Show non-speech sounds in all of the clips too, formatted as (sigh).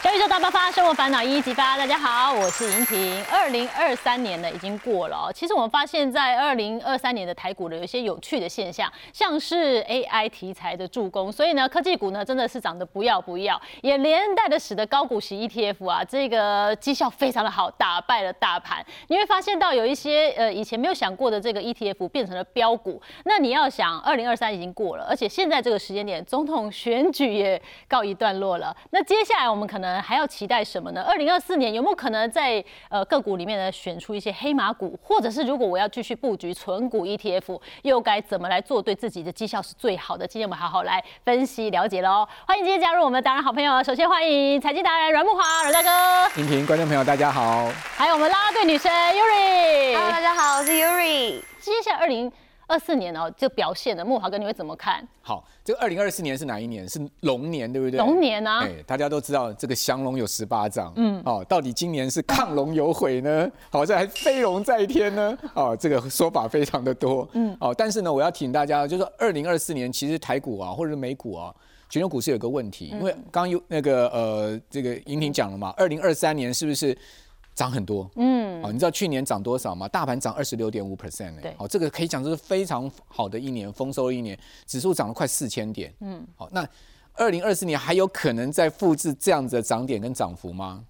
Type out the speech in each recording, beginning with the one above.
小宇宙大爆发，生活烦恼一一激发。大家好，我是莹婷。二零二三年呢已经过了哦，其实我们发现，在二零二三年的台股呢，有一些有趣的现象，像是 AI 题材的助攻，所以呢，科技股呢真的是涨得不要不要，也连带的使得高股息 ETF 啊，这个绩效非常的好，打败了大盘。你会发现到有一些呃以前没有想过的这个 ETF 变成了标股。那你要想，二零二三已经过了，而且现在这个时间点，总统选举也告一段落了。那接下来我们可能还要期待什么呢？二零二四年有没有可能在呃个股里面呢选出一些黑马股，或者是如果我要继续布局纯股 ETF，又该怎么来做对自己的绩效是最好的？今天我们好好来分析了解喽。欢迎今天加入我们的达人好朋友，首先欢迎财经达人阮木华阮大哥，婷婷观众朋友大家好，还有我们啦啦队女神 Yuri。Hello，大家好，我是 Yuri。接下来二零二四年哦，这表现的，木华哥你会怎么看？好，这个二零二四年是哪一年？是龙年，对不对？龙年啊，哎，大家都知道这个降龙有十八掌，嗯，哦，到底今年是亢龙有悔呢，好，像还飞龙在天呢？哦，这个说法非常的多，嗯，哦，但是呢，我要提醒大家，就是二零二四年其实台股啊，或者是美股啊，全球股市有个问题，因为刚刚有那个呃，这个莹婷讲了嘛，二零二三年是不是？涨很多，嗯，哦，你知道去年涨多少吗？大盘涨二十六点五 percent 呢，对好，这个可以讲这是非常好的一年，丰收的一年，指数涨了快四千点，嗯，好，那二零二四年还有可能再复制这样子的涨点跟涨幅吗？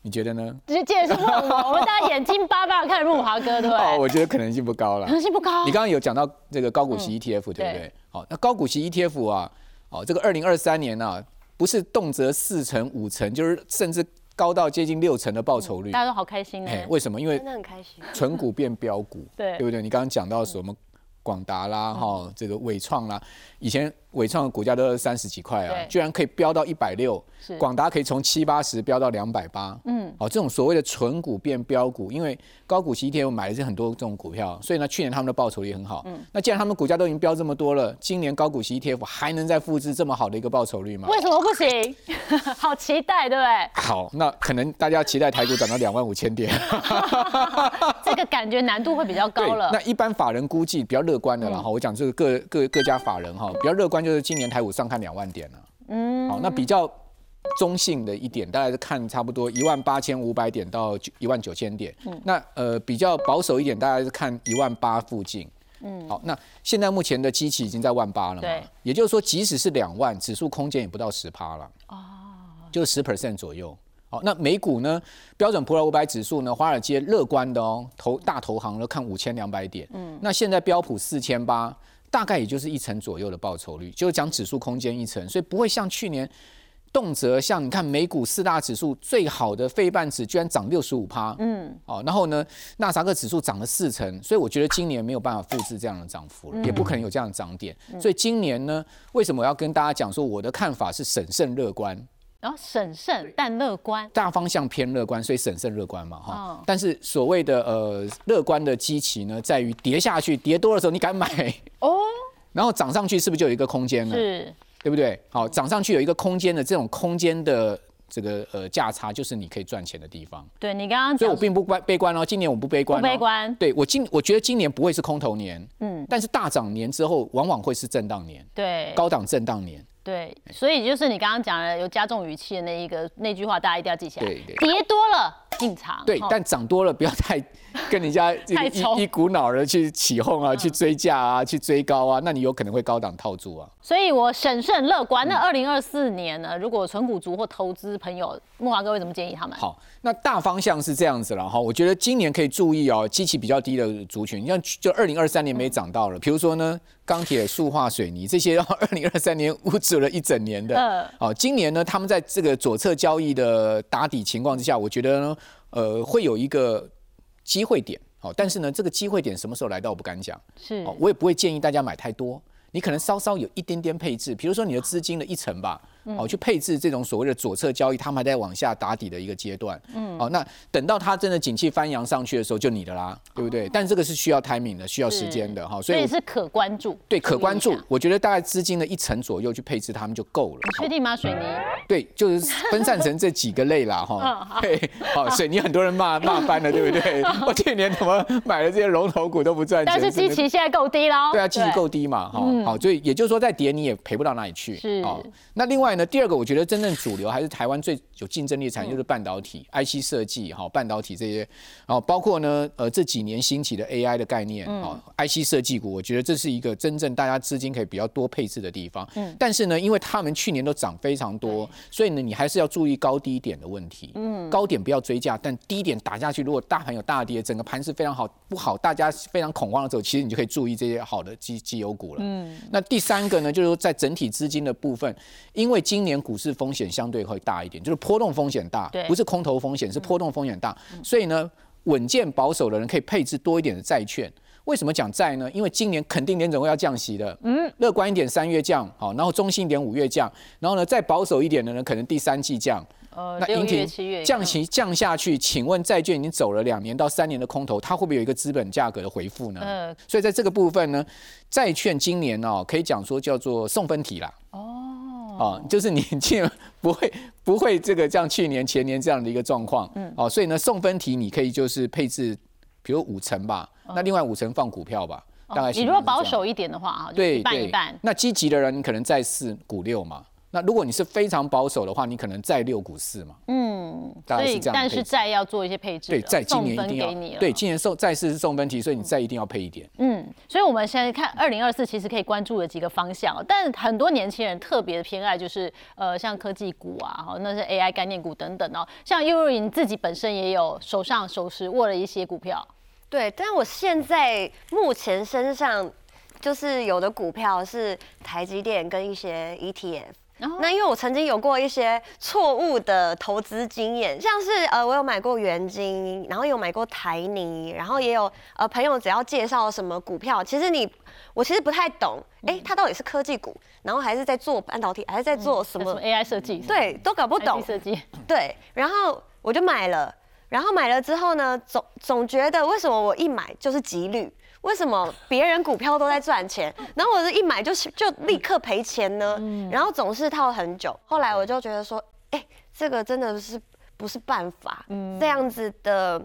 你觉得呢？直接是问我，我们大家眼睛巴巴的看木华哥，对不 (laughs) 哦，我觉得可能性不高了可。能性不高。你刚刚有讲到这个高股息 ETF，、对不对对？好，那高股息 ETF 啊，哦，这个二零二三年啊，不是动辄四成、五成，就是甚至高到接近六成的报酬率。大家都好开心呢。哎，为什么？因为真的很开心。纯股变标股，(laughs) 对对不对？你刚刚讲到什么广达啦，哈、这个伟创啦，以前伟创的股价都是三十几块啊，居然可以飙到一百六是，广达可以从七八十飙到两百八，嗯，好，这种所谓的纯股变标股，因为高股息 ETF 买的是很多这种股票，所以呢，去年他们的报酬率很好，嗯，那既然他们股价都已经飙这么多了，今年高股息 ETF 还能再复制这么好的一个报酬率吗？为什么不行？(laughs) 好期待，对不对？好，那可能大家期待台股涨到两万五千点。(laughs) 这个感觉难度会比较高了。那一般法人估计比较乐观的啦哈、我讲这个各各各家法人哈，比较乐观就是今年台股上看两万点了。嗯，好，那比较中性的一点，大概是看差不多一万八千五百点到一万九千点。嗯，那呃比较保守一点，大概是看一万八附近。嗯，好，那现在目前的基期已经在万八了嘛对，也就是说，即使是两万，指数空间也不到十趴了。哦，就十 percent 左右。好，那美股呢？标准普尔五百指数呢？华尔街乐观的哦，投大投行呢看五千两百点。嗯，那现在标普四千八，大概也就是一成左右的报酬率，就是讲指数空间一成，所以不会像去年动辄像你看美股四大指数最好的费半指居然涨六十五趴。嗯，哦，然后呢，纳斯达克指数涨了四成，所以我觉得今年没有办法复制这样的涨幅了，也不可能有这样的涨点。所以今年呢，为什么我要跟大家讲说我的看法是审慎乐观？然后审慎但乐观，大方向偏乐观，所以审慎乐观嘛，哈。哦但是所谓的呃乐观的基期呢，在于跌下去，跌多的时候你敢买，哦，然后涨上去是不是就有一个空间呢？是对不对？好，涨上去有一个空间的这种空间的这个呃价差，就是你可以赚钱的地方。对你刚刚讲所以我并不悲悲观哦，今年我不悲观、不哦，悲观，对我今我觉得今年不会是空头年，嗯，但是大涨年之后，往往会是震荡年，对高档震荡年。对，所以就是你刚刚讲的有加重语气的那一个那句话，大家一定要记起来。对对跌多了进场，对哦，但涨多了不要太跟人家这个 (laughs) 太一一股脑的去起哄啊，去追价啊，去追高啊，那你有可能会高档套住啊。所以我审慎乐观。嗯那二零二四年呢，如果纯股族或投资朋友，木华哥会怎么建议他们？好，那大方向是这样子了哈。我觉得今年可以注意哦，基期比较低的族群，像就二零二三年没涨到了，比如说呢，钢铁、塑化、水泥这些，(laughs) 二零二三年捂住了一整年的。嗯好，今年呢，他们在这个左侧交易的打底情况之下，我觉得呢，呃，会有一个机会点。好，但是呢，这个机会点什么时候来到，我不敢讲。是哦，我也不会建议大家买太多，你可能稍稍有一点点配置，比如说你的资金的一成吧，哦，去配置这种所谓的左侧交易，他们还在往下打底的一个阶段，嗯，哦，那等到它真的景气翻扬上去的时候，就你的啦，对不对？但这个是需要 timing 的，需要时间的哈，所以是可关注，对可关注我觉得大概资金的一成左右去配置他们就够了。你确定吗？水泥？对，就是分散成这几个类啦，嗯哈 (laughs) 好。对，好，水泥很多人骂 (laughs) 骂翻了，对不对？我 (laughs) 去年怎么买了这些龙头股都不赚钱？但是基期现在够低喽。对啊，基期够低嘛，哈、好，所以也就是说再跌你也赔不到哪里去。是哦那另外外呢，第二个我觉得真正主流还是台湾最有竞争力的产业就是半导体、IC 设计哈，半导体这些，然后包括呢呃这几年兴起的 AI 的概念啊，IC 设计股，我觉得这是一个真正大家资金可以比较多配置的地方。嗯，但是呢，因为他们去年都涨非常多，所以呢你还是要注意高低点的问题。嗯，高点不要追价，但低点打下去，如果大盘有大跌，整个盘势非常好不好，大家非常恐慌的时候，其实你就可以注意这些好的基基油股了。嗯，那第三个呢，就是说在整体资金的部分，因为今年股市风险相对会大一点，就是波动风险大，不是空头风险，是波动风险大，所以呢，稳健保守的人可以配置多一点的债券。为什么讲债呢？因为今年肯定联总会要降息的，嗯，乐观一点三月降，好，然后中性一点五月降，然后呢再保守一点的呢，可能第三季降。呃，那六月、七月降息降下去，请问债券已经走了两年到三年的空头，它会不会有一个资本价格的回复呢？嗯，所以在这个部分呢，债券今年哦，可以讲说叫做送分题啦。哦，哦，就是你进不会不会这个像去年前年这样的一个状况。嗯，哦，所以呢，送分题你可以就是配置，比如五成吧，那另外五成放股票吧，大概。你如果保守一点的话啊，对，一半一半。那积极的人，你可能在四股六嘛。那如果你是非常保守的话，你可能再六股四嘛。嗯，所以但是债要做一些配置。对，债今年一定要。对，今年送债是送分题，所以你债一定要配一点。嗯，所以我们现在看二零二四，其实可以关注的几个方向，但很多年轻人特别的偏爱就是呃像科技股啊，哈，那是 AI 概念股等等哦。像 u r 自己本身也有手上手持握了一些股票。对，但我现在目前身上就是有的股票是台积电跟一些 ETF。那因为我曾经有过一些错误的投资经验，像是呃，我有买过元金，然后有买过台泥，然后也有呃朋友只要介绍什么股票，其实你我其实不太懂，哎，它到底是科技股，然后还是在做半导体，还是在做什么 AI 设计？对，都搞不懂。设计。对，然后我就买了，然后买了之后呢，总总觉得为什么我一买就是几率？为什么别人股票都在赚钱，(laughs) 然后我这一买就就立刻赔钱呢？然后总是套很久。后来我就觉得说，哎，这个真的是不是办法？这样子的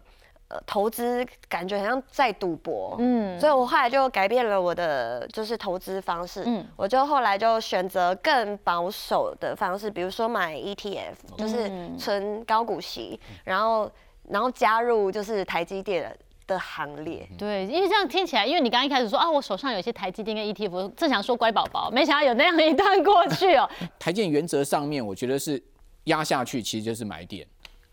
呃投资感觉好像在赌博。嗯，所以我后来就改变了我的就是投资方式。嗯，我就后来就选择更保守的方式，比如说买 ETF，就是存高股息，然后然后加入就是台积电。的行列，对，因为这样听起来，因为你刚一开始说啊，我手上有些台积电跟 ETF，正想说乖宝宝，没想到有那样一段过去哦。(laughs) 台积电原则上面，我觉得是压下去，其实就是买点。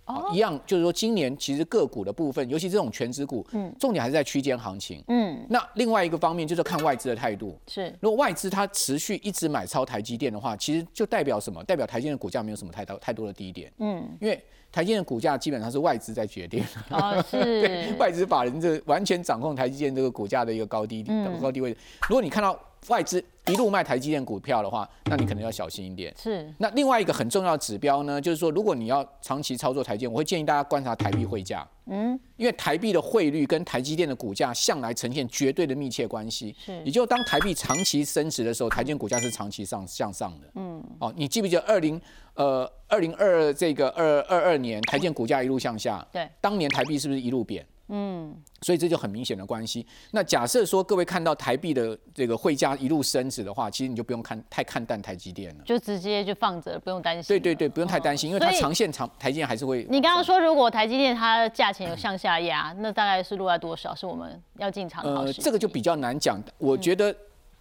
哦，一样就是说，今年其实个股的部分，尤其这种全指股，嗯，重点还是在区间行情。嗯，那另外一个方面就是看外资的态度。是，如果外资它持续一直买超台积电的话，其实就代表什么？代表台积电的股价没有什么太大太多的低点。嗯，因为。台积电的股价基本上是外资在决定，哦，(laughs) 是外资法人这完全掌控台积电这个股价的一个高低高低位。如果你看到外资一路卖台积电股票的话，那你可能要小心一点。是。那另外一个很重要的指标呢，就是说，如果你要长期操作台积电，我会建议大家观察台币汇价。嗯。因为台币的汇率跟台积电的股价向来呈现绝对的密切关系。是。也就当台币长期升值的时候，台积电股价是长期上向上的。嗯。哦，你记不记得二零？呃，二零二这个二二二年，台建股价一路向下，对，当年台币是不是一路贬？嗯，所以这就很明显的关系。那假设说各位看到台币的这个汇价一路升值的话，其实你就不用看太看淡台积电了，就直接就放着，不用担心。对对对，不用太担心，因为它长线长台积电还是会。你刚刚说如果台积电它价钱有向下压，那大概是落在多少？是我们要进场的？呃，这个就比较难讲。我觉得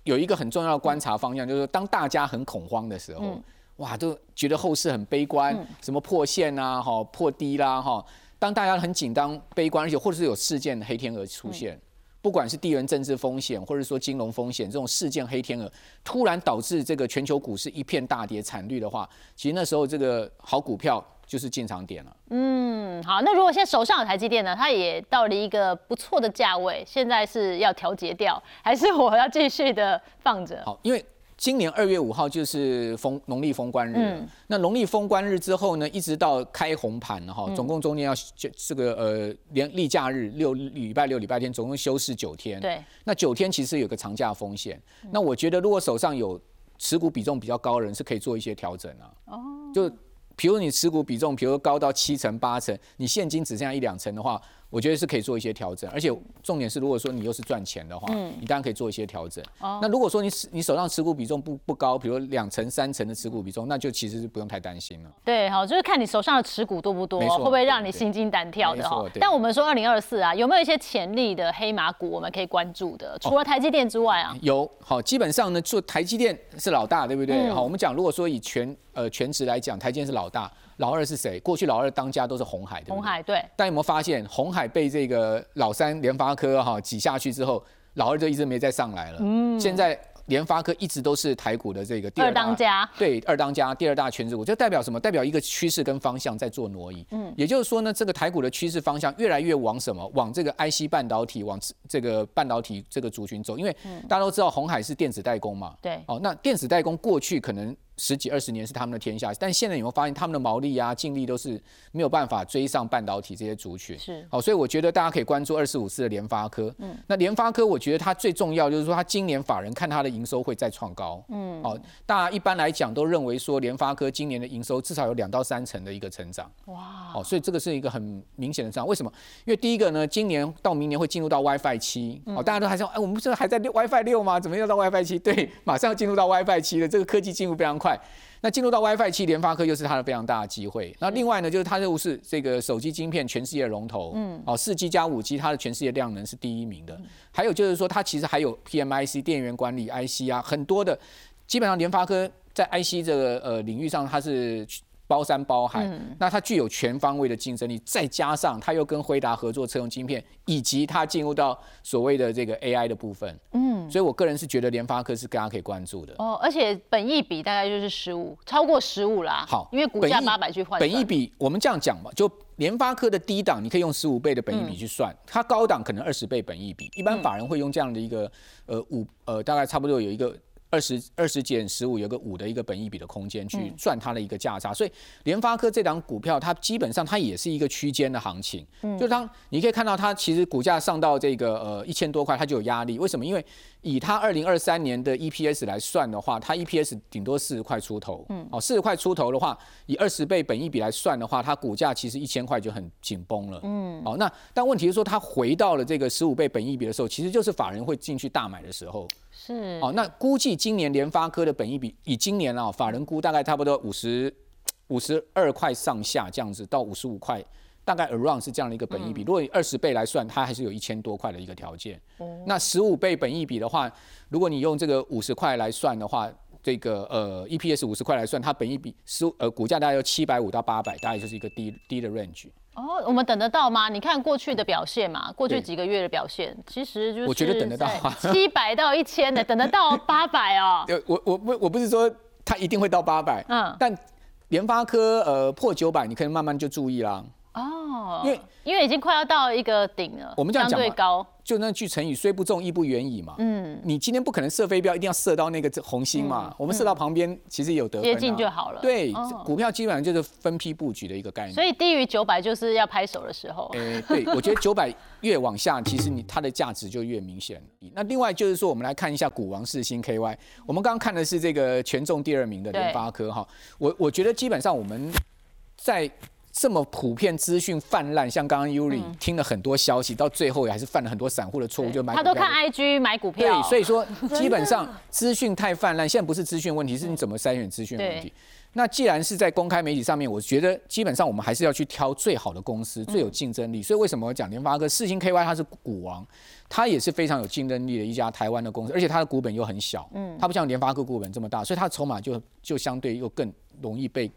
有一个很重要的观察方向，就是当大家很恐慌的时候。哇，都觉得后市很悲观，什么破线啊，哈，破低啦，哈。当大家很紧张、悲观，而且或者是有事件黑天鹅出现，不管是地缘政治风险，或者说金融风险，这种事件黑天鹅突然导致这个全球股市一片大跌惨绿的话，其实那时候这个好股票就是进场点了。嗯，好，那如果现在手上有台积电呢，它也到了一个不错的价位，现在是要调节掉，还是我要继续的放着？好，因为。今年二月五号就是封农历封关日，那农历封关日之后呢，一直到开红盘哈，总共中间要这个呃连例假日六礼拜六礼拜天，总共休市九天。对，那九天其实有个长假风险。那我觉得如果手上有持股比重比较高的人，是可以做一些调整啊。哦，就比如你持股比重，比如高到七成八成，你现金只剩下一两成的话。我觉得是可以做一些调整，而且重点是，如果说你又是赚钱的话，嗯你当然可以做一些调整。哦那如果说你你手上持股比重不不高，比如两成、三成的持股比重，那就其实是不用太担心了。对，好，就是看你手上的持股多不多，会不会让你心惊胆跳的哈。但我们说二零二四啊，有没有一些潜力的黑马股我们可以关注的？除了台积电之外啊，有。好，基本上呢，做台积电是老大，对不对？好，我们讲，如果说以全呃全值来讲，台积电是老大。老二是谁？过去老二当家都是红海，红海对。但有没有发现，红海被这个老三联发科哈挤下去之后，老二就一直没再上来了。嗯，现在。联发科一直都是台股的这个第二当家，对二当家第二大全职股，这代表什么？代表一个趋势跟方向在做挪移。嗯，也就是说呢，这个台股的趋势方向越来越往什么？往这个 IC 半导体，往这个半导体这个族群走。因为大家都知道红海是电子代工嘛。对。哦，那电子代工过去可能。十几二十年是他们的天下，但现在你会发现他们的毛利啊、净利都是没有办法追上半导体这些族群？是，好，所以我觉得大家可以关注二四五四的联发科。嗯，那联发科我觉得它最重要就是说，它今年法人看它的营收会再创高。嗯，好，大家一般来讲都认为说联发科今年的营收至少有两到三成的一个成长。哇，哦，所以这个是一个很明显的这样。为什么？因为第一个呢，今年到明年会进入到 WiFi 七。哦，大家都还说，哎，我们不是还在 WiFi 六吗？怎么又到 WiFi 七？对，马上要进入到 WiFi 七了。这个科技进入非常快。那进入到 WiFi 七，联发科又是它的非常大的机会。那另外呢，就是它又是这个手机晶片全世界龙头，嗯，哦，四 G 加五 G，它的全世界量能是第一名的。还有就是说，它其实还有 PMIC 电源管理 IC 啊，很多的，基本上联发科在 IC 这个呃领域上，它是。包山包海，那它具有全方位的竞争力，再加上它又跟辉达合作车用晶片，以及它进入到所谓的这个 AI 的部分，嗯，所以我个人是觉得联发科是大家可以关注的。哦，而且本益比大概就是十五，超过十五啦。好，因为股价八百去换。本益比我们这样讲吧，就联发科的低档你可以用十五倍的本益比去算，它高档可能二十倍本益比，一般法人会用这样的一个呃五呃大概差不多有一个。二十二十减十五，有个五的一个本益比的空间去赚它的一个价差，所以联发科这档股票，它基本上它也是一个区间的行情。嗯，就当你可以看到它其实股价上到这个呃一千多块，它就有压力。为什么？因为以它二零二三年的 EPS 来算的话，它 EPS 顶多四十块出头。嗯，哦，四十块出头的话，以二十倍本益比来算的话，它股价其实一千块就很紧绷了。嗯，哦，那但问题是说，它回到了这个十五倍本益比的时候，其实就是法人会进去大买的时候。是哦，那估计今年联发科的本益比，以今年啊，法人估大概差不多五十五十二块上下这样子，到五十五块，大概 around 是这样的一个本益比。如果以二十倍来算，它还是有一千多块的一个条件。那十五倍本益比的话，如果你用这个五十块来算的话，这个呃 EPS 五十块来算，它本益比十呃股价大概有七百五到八百，大概就是一个低低的 range。哦，我们等得到吗？你看过去的表现嘛，过去几个月的表现，其实就是我觉得等得到，七百到一千的，(laughs) 等得到八百哦。我我不我不是说它一定会到八百，嗯，但联发科呃破九百，你可以慢慢就注意啦。哦，因为因为已经快要到一个顶了，我们这样讲相对高。就那句成语“虽不中，亦不远矣”嘛。嗯，你今天不可能射飞镖，一定要射到那个红心嘛。我们射到旁边，其实有得接近就好了。对，股票基本上就是分批布局的一个概念。所以低于九百就是要拍手的时候。诶，对，(laughs) 我觉得九百越往下，其实你它的价值就越明显。那另外就是说，我们来看一下股王四星 KY。我们刚刚看的是这个权重第二名的联发科哈。我我觉得基本上我们在。这么普遍资讯泛滥，像刚刚 Yuri 听了很多消息，到最后也还是犯了很多散户的错误，就买。他都看 IG 买股票。对，所以说 (laughs) 基本上资讯太泛滥，现在不是资讯问题，是你怎么筛选资讯问题。那既然是在公开媒体上面，我觉得基本上我们还是要去挑最好的公司，最有竞争力。所以为什么我讲联发科、四星 KY 它是股王，它也是非常有竞争力的一家台湾的公司，而且它的股本又很小，嗯，它不像联发科股本这么大，所以它的筹码就就相对又更容易被。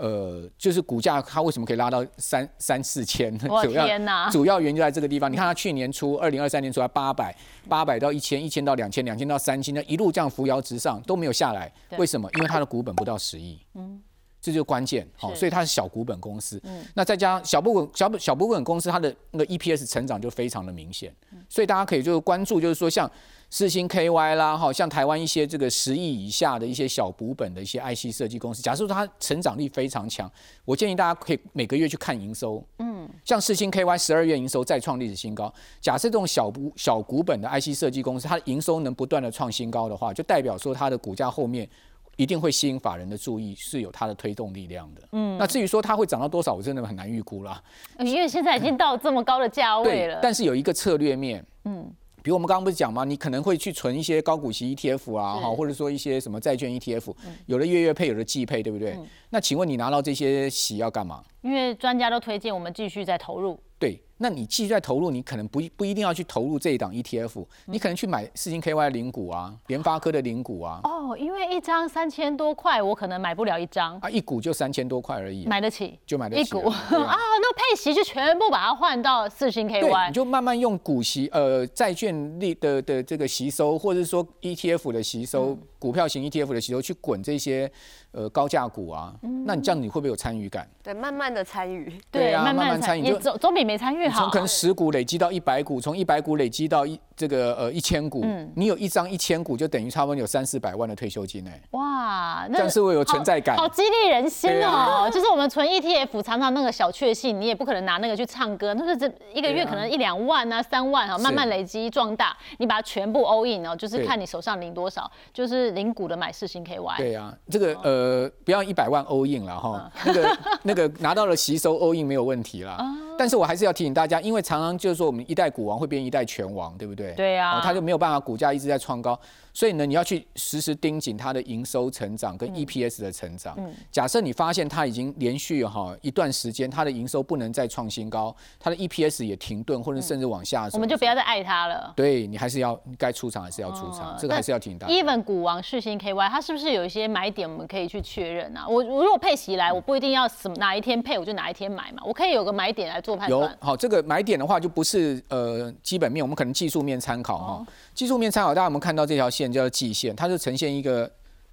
呃，就是股价它为什么可以拉到三三四千？(laughs) 主要主要原因就在这个地方。你看它去年初，二零二三年出来八百，八百到一千，一千到两千，两千到三千，那一路这样扶摇直上都没有下来。为什么？因为它的股本不到十亿。嗯。这就关键，好，所以它是小股本公司。嗯，那再加上小部分小小部分公司，它的那个 EPS 成长就非常的明显。所以大家可以就是关注，就是说像四星 KY 啦，哈，像台湾一些这个十亿以下的一些小股本的一些 IC 设计公司，假设说它成长力非常强，我建议大家可以每个月去看营收。嗯，像四星 KY 十二月营收再创历史新高。假设这种小股小股本的 IC 设计公司，它的营收能不断的创新高的话，就代表说它的股价后面。一定会吸引法人的注意，是有它的推动力量的。嗯，那至于说它会涨到多少，我真的很难预估啦。因为现在已经到这么高的价位了。但是有一个策略面，嗯，比如我们刚刚不是讲吗？你可能会去存一些高股息 ETF 啊，哈，或者说一些什么债券 ETF，有的月月配，有的季配，对不对？那请问你拿到这些息要干嘛？因为专家都推荐我们继续再投入。对，那你继续在投入，你可能不不一定要去投入这一档 ETF，你可能去买四星 KY 的零股啊，联发科的零股啊。哦，因为一张三千多块，我可能买不了一张啊，一股就三千多块而已，买得起就买得起。(laughs) 一股啊，那配息就全部把它换到四星 KY，你就慢慢用股息呃债券利的的这个吸收，或者说 ETF 的吸收，股票型 ETF 的吸收去滚这些。呃，高价股啊，那你这样你会不会有参与感？对，慢慢的参与。对啊，慢慢参与，就总总比没参与好。从可能十股累积到一百股，从一百股累积到一。这个呃一千股，你有一张一千股，就等于差不多有三四百万的退休金哎。哇，那但是会有存在感，好激励人心哦。就是我们存 ETF，常常那个小确幸，你也不可能拿那个去唱歌，那是这一个月可能一两万啊，三万啊，慢慢累积壮大，你把它全部 all in 哦，就是看你手上领多少，就是零股的买四星 KY。对啊，这个呃不要一百万 all in 了哈，那个 (laughs) 那个拿到了吸收 all in 没有问题啦。但是我还是要提醒大家，因为常常就是说我们一代股王会变一代拳王，对不对？对呀，他就没有办法，股价一直在创高。所以呢，你要去实时盯紧它的营收成长跟 EPS 的成长。假设你发现它已经连续哈一段时间，它的营收不能再创新高，它的 EPS 也停顿或者甚至往下走，我们就不要再爱它了。对你还是要该出场还是要出场，这个还是要挺大。Even 股王世星 KY，它是不是有一些买点我们可以去确认啊？我如果配息来，我不一定要什么哪一天配我就哪一天买嘛，我可以有个买点来做判断。有好，这个买点的话就不是呃基本面，我们可能技术面参考哈。技术面参考，大家有没有看到这条线叫做季线？它是呈现一个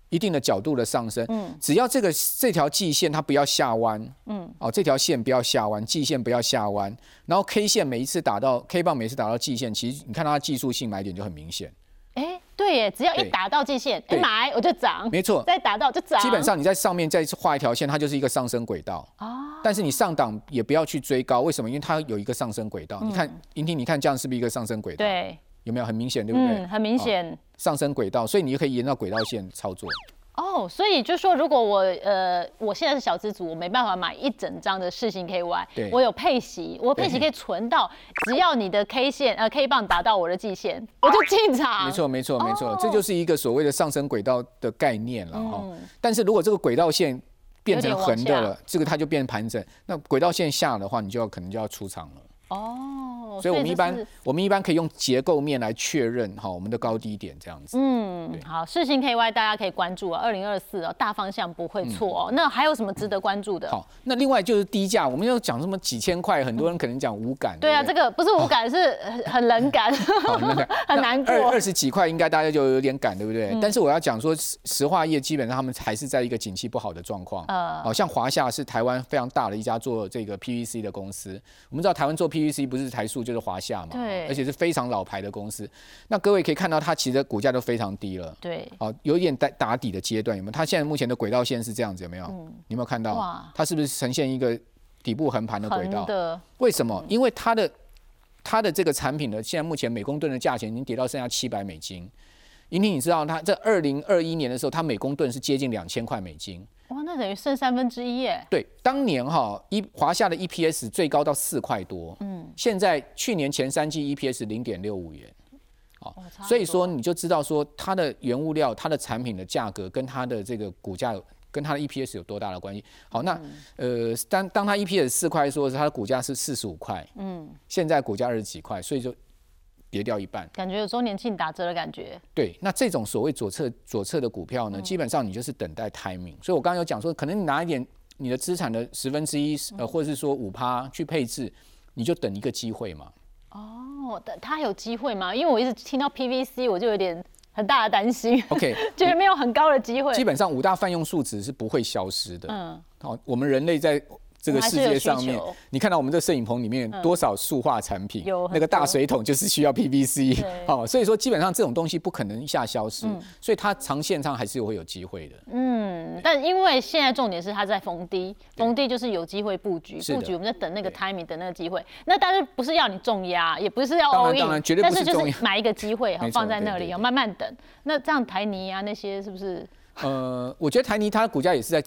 一定的角度的上升。嗯，只要这个这条季线它不要下弯，嗯，哦，这条线不要下弯，季线不要下弯，然后 K 线每一次打到 K 棒，每次打到季线，其实你看它技术性买点就很明显。哎，对耶，只要一打到季线，买我就涨。没错，再打到就涨。基本上你在上面再画一条线，它就是一个上升轨道。哦。但是你上档也不要去追高，为什么？因为它有一个上升轨道。你看，莹婷，你看这样是不是一个上升轨道？对。有没有很明显，对不对？嗯，很明显。上升轨道，所以你就可以沿到轨道线操作。哦，所以就说，如果我呃，我现在是小资族，我没办法买一整张的世星 KY，我有配息，我配息可以存到，只要你的 K 线呃 K 棒达到我的季线，(laughs) 我就进场。没错，没错，没错，这就是一个所谓的上升轨道的概念了哈。但是如果这个轨道线变成横的了，这个它就变盘整。那轨道线下的话，你就要可能就要出场了。哦，所以我们一般我们一般可以用结构面来确认哈我们的高低点这样子。嗯，好，世星 KY 大家可以关注啊，二零二四哦，大方向不会错哦。那还有什么值得关注的？好，那另外就是低价，我们要讲什么几千块，很多人可能讲无感。对啊，这个不是无感，是很冷感，(laughs) 很难过。二二十几块应该大家就有点感，对不对？但是我要讲说，石化业基本上他们还是在一个景气不好的状况。呃，好像华夏是台湾非常大的一家做这个 PVC 的公司，我们知道台湾做 PVC 不是台塑就是华夏嘛，对，而且是非常老牌的公司。那各位可以看到，它其实股价都非常低了，对，哦，有一点打打底的阶段，有没有？它现在目前的轨道线是这样子，有没有？你有没有看到？它是不是呈现一个底部横盘的轨道？为什么？因为它的它的这个产品呢，现在目前每公吨的价钱已经跌到剩下七百美金。莹婷，你知道它在二零二一年的时候，它每公吨是接近两千块美金。哇，那等于剩三分之一耶！对，当年哈一华夏的 EPS 最高到四块多，嗯，现在去年前三季 EPS 零点六五元，哦，所以说你就知道说它的原物料、它的产品的价格跟它的这个股价跟它的 EPS 有多大的关系？好，那呃，当当它 EPS 四块说是它的股价是四十五块，嗯，现在股价二十几块，所以就。跌掉一半，感觉有周年庆打折的感觉。对，那这种所谓左侧左侧的股票呢，基本上你就是等待 timing。所以我刚刚有讲说，可能你拿一点你的资产的十分之一，呃，或者是说五趴去配置，你就等一个机会嘛。哦，等它有机会吗？因为我一直听到 PVC，我就有点很大的担心。OK，(laughs) 觉得没有很高的机会。基本上五大泛用数值是不会消失的。嗯，好，我们人类在。这个世界上面，你看到我们这摄影棚里面多少塑化产品？有那个大水桶就是需要 PVC，哦，(laughs) 所以说基本上这种东西不可能一下消失，所以它长线上还是会有机会的。嗯，但因为现在重点是它在逢低，逢低就是有机会布局，布局我们在等那个 timing，等那个机会。那但是不是要你重压，也不是要 all in，但是就是买一个机会，(laughs) 放在那里，要慢慢等。那这样台泥啊那些是不是？呃，我觉得台泥它的股价也是在。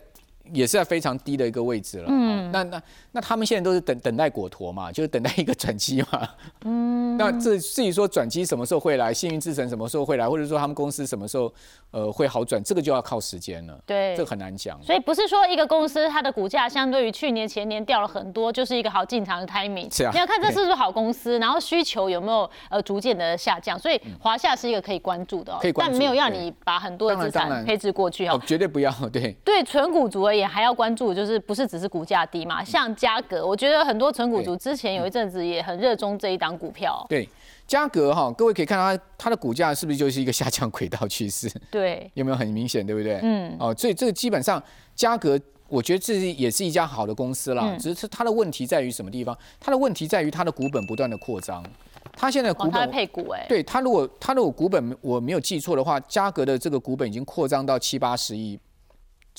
也是在非常低的一个位置了。嗯，那那那他们现在都是等等待果陀嘛，就是等待一个转机嘛。嗯，那至至于说转机什么时候会来，幸运之神什么时候会来，或者说他们公司什么时候呃会好转，这个就要靠时间了。对，这很难讲。所以不是说一个公司它的股价相对于去年前年掉了很多，就是一个好进场的 timing。是啊，你要看这是不是好公司，然后需求有没有呃逐渐的下降。所以华夏是一个可以关注的，可以关注，但没有要你把很多的资产配置过去哦，绝对不要。对，对，纯股族而言还要关注。就是不是只是股价低嘛？像嘉格，我觉得很多纯股族之前有一阵子也很热衷这一档股票。对，嘉格哈，各位可以看到它它的股价是不是就是一个下降轨道趋势？(laughs) 对，(laughs) 有没有很明显？对不对？嗯。哦，所以这个基本上嘉格，我觉得这是也是一家好的公司啦。只是它的问题在于什么地方？它的问题在于它的股本不断的扩张。它现在股本配股哎，对它如果它如果股本我没有记错的话，嘉格的这个股本已经扩张到七八十亿。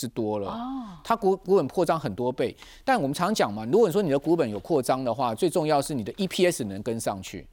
是多了，它股股本扩张很多倍，但我们常讲嘛，如果说你的股本有扩张的话，最重要是你的 EPS 能跟上去，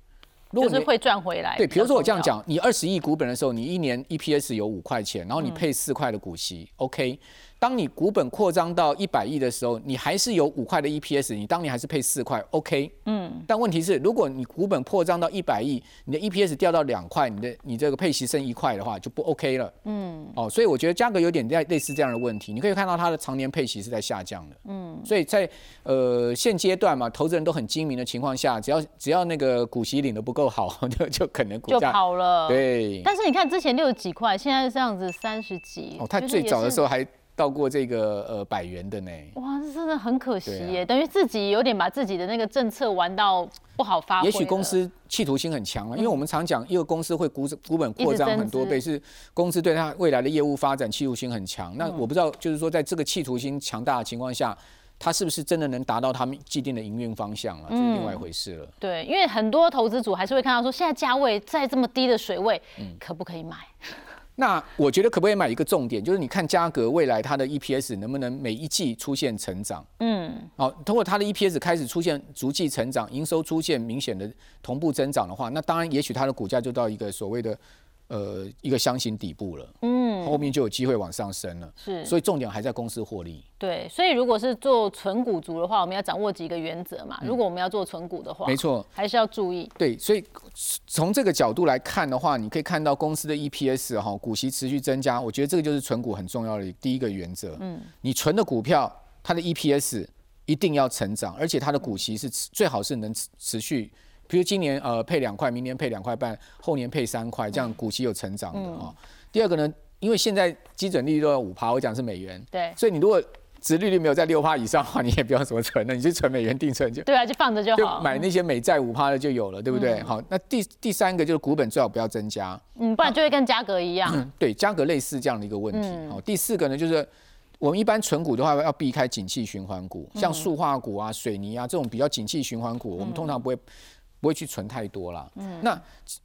就是会赚回来。对，比如说我这样讲，你二十亿股本的时候，你一年 EPS 有五块钱，然后你配四块的股息，OK。当你股本扩张到一百亿的时候，你还是有五块的 EPS，你当年还是配四块，OK。嗯。但问题是，如果你股本扩张到一百亿，你的 EPS 掉到两块，你的你这个配息剩一块的话，就不 OK 了。嗯。哦，所以我觉得价格有点类类似这样的问题。你可以看到它的常年配息是在下降的。嗯。所以在呃现阶段嘛，投资人都很精明的情况下，只要只要那个股息领的不够好，(laughs) 就就可能股价就跑了。对。但是你看之前六十几块，现在这样子三十几。哦，它最早的时候还。到过这个呃百元的呢？哇，这真的很可惜耶，等于自己有点把自己的那个政策玩到不好发挥。也许公司企图心很强了，因为我们常讲一个公司会股股本扩张很多倍，是公司对它未来的业务发展企图心很强。那我不知道，就是说在这个企图心强大的情况下，它是不是真的能达到他们既定的营运方向了？这是另外一回事了。对，因为很多投资组还是会看到说，现在价位在这么低的水位，可不可以买？那我觉得可不可以买一个重点，就是你看嘉格未来它的 EPS 能不能每一季出现成长？嗯，好，通过它的 EPS 开始出现逐季成长，营收出现明显的同步增长的话，那当然也许它的股价就到一个所谓的。呃，一个箱型底部了，嗯，后面就有机会往上升了，是，所以重点还在公司获利。对，所以如果是做纯股族的话，我们要掌握几个原则嘛。如果我们要做纯股的话，没错，还是要注意。对，所以从这个角度来看的话，你可以看到公司的 EPS 哈，股息持续增加，我觉得这个就是纯股很重要的第一个原则。嗯，你存的股票，它的 EPS 一定要成长，而且它的股息是最好是能持续。比如今年呃配两块，明年配两块半，后年配三块，这样股息有成长的啊。第二个呢，因为现在基准利率都要五趴，我讲是美元，对，所以你如果值利率没有在六趴以上的话，你也不要怎么存了，你就存美元定存就。对啊，就放着就好，买那些美债五趴的就有了，对不对？好，那第第三个就是股本最好不要增加，嗯，不然就会跟价格一样，对，价格类似这样的一个问题。好，第四个呢，就是我们一般存股的话要避开景气循环股，像塑化股啊、水泥啊这种比较景气循环股，我们通常不会。不会去存太多啦。嗯，那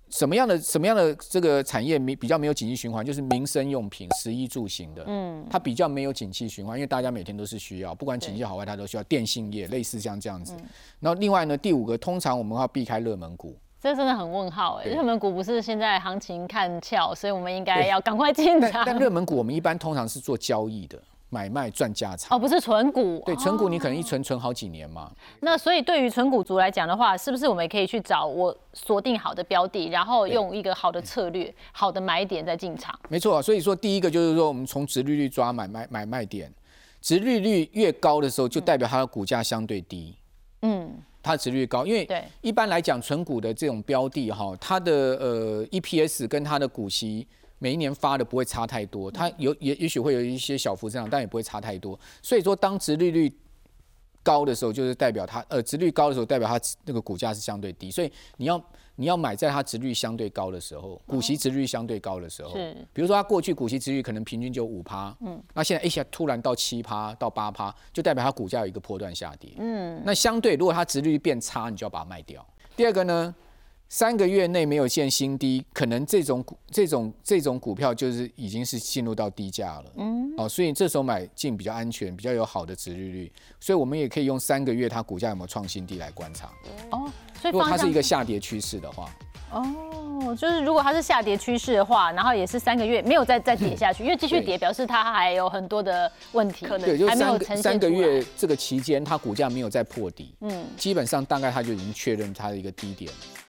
什么样的什么样的这个产业没比较没有景气循环，就是民生用品、食衣住行的。嗯，它比较没有景气循环，因为大家每天都是需要，不管景气好坏，它都需要。电信业类似像这样子。然后另外呢，第五个，通常我们要避开热门股。这真的很问号哎，热门股不是现在行情看俏，所以我们应该要赶快进场。但热门股我们一般通常是做交易的。买卖赚价差哦，不是存股。对，存股你可能一存存好几年嘛。那所以对于存股族来讲的话，是不是我们也可以去找我锁定好的标的，然后用一个好的策略、好的买点再进场？没错，所以说第一个就是说，我们从殖利率抓买卖买卖点，殖利率越高的时候，就代表它的股价相对低。嗯，它的殖利率高，因为对一般来讲，存股的这种标的哈，它的呃 EPS 跟它的股息。每一年发的不会差太多，它有也也许会有一些小幅增长，但也不会差太多。所以说，当值利率高的时候，就是代表它呃值率高的时候，代表它那个股价是相对低。所以你要你要买在它值率相对高的时候，股息值率相对高的时候。是。比如说它过去股息值率可能平均就五趴，嗯，那现在一下突然到七趴到八趴，就代表它股价有一个波段下跌。嗯。那相对如果它值率变差，你就要把它卖掉。第二个呢？三个月内没有见新低，可能这种股、这种、这种股票就是已经是进入到低价了。嗯，哦，所以这时候买进比较安全，比较有好的值利率。所以我们也可以用三个月它股价有没有创新低来观察。哦，所以如果它是一个下跌趋势的话。哦。哦，就是如果它是下跌趋势的话，然后也是三个月没有再再跌下去，因为继续跌表示它还有很多的问题，可能对，就还没有三个三个月这个期间，它股价没有再破底，嗯，基本上大概它就已经确认它的一个低点。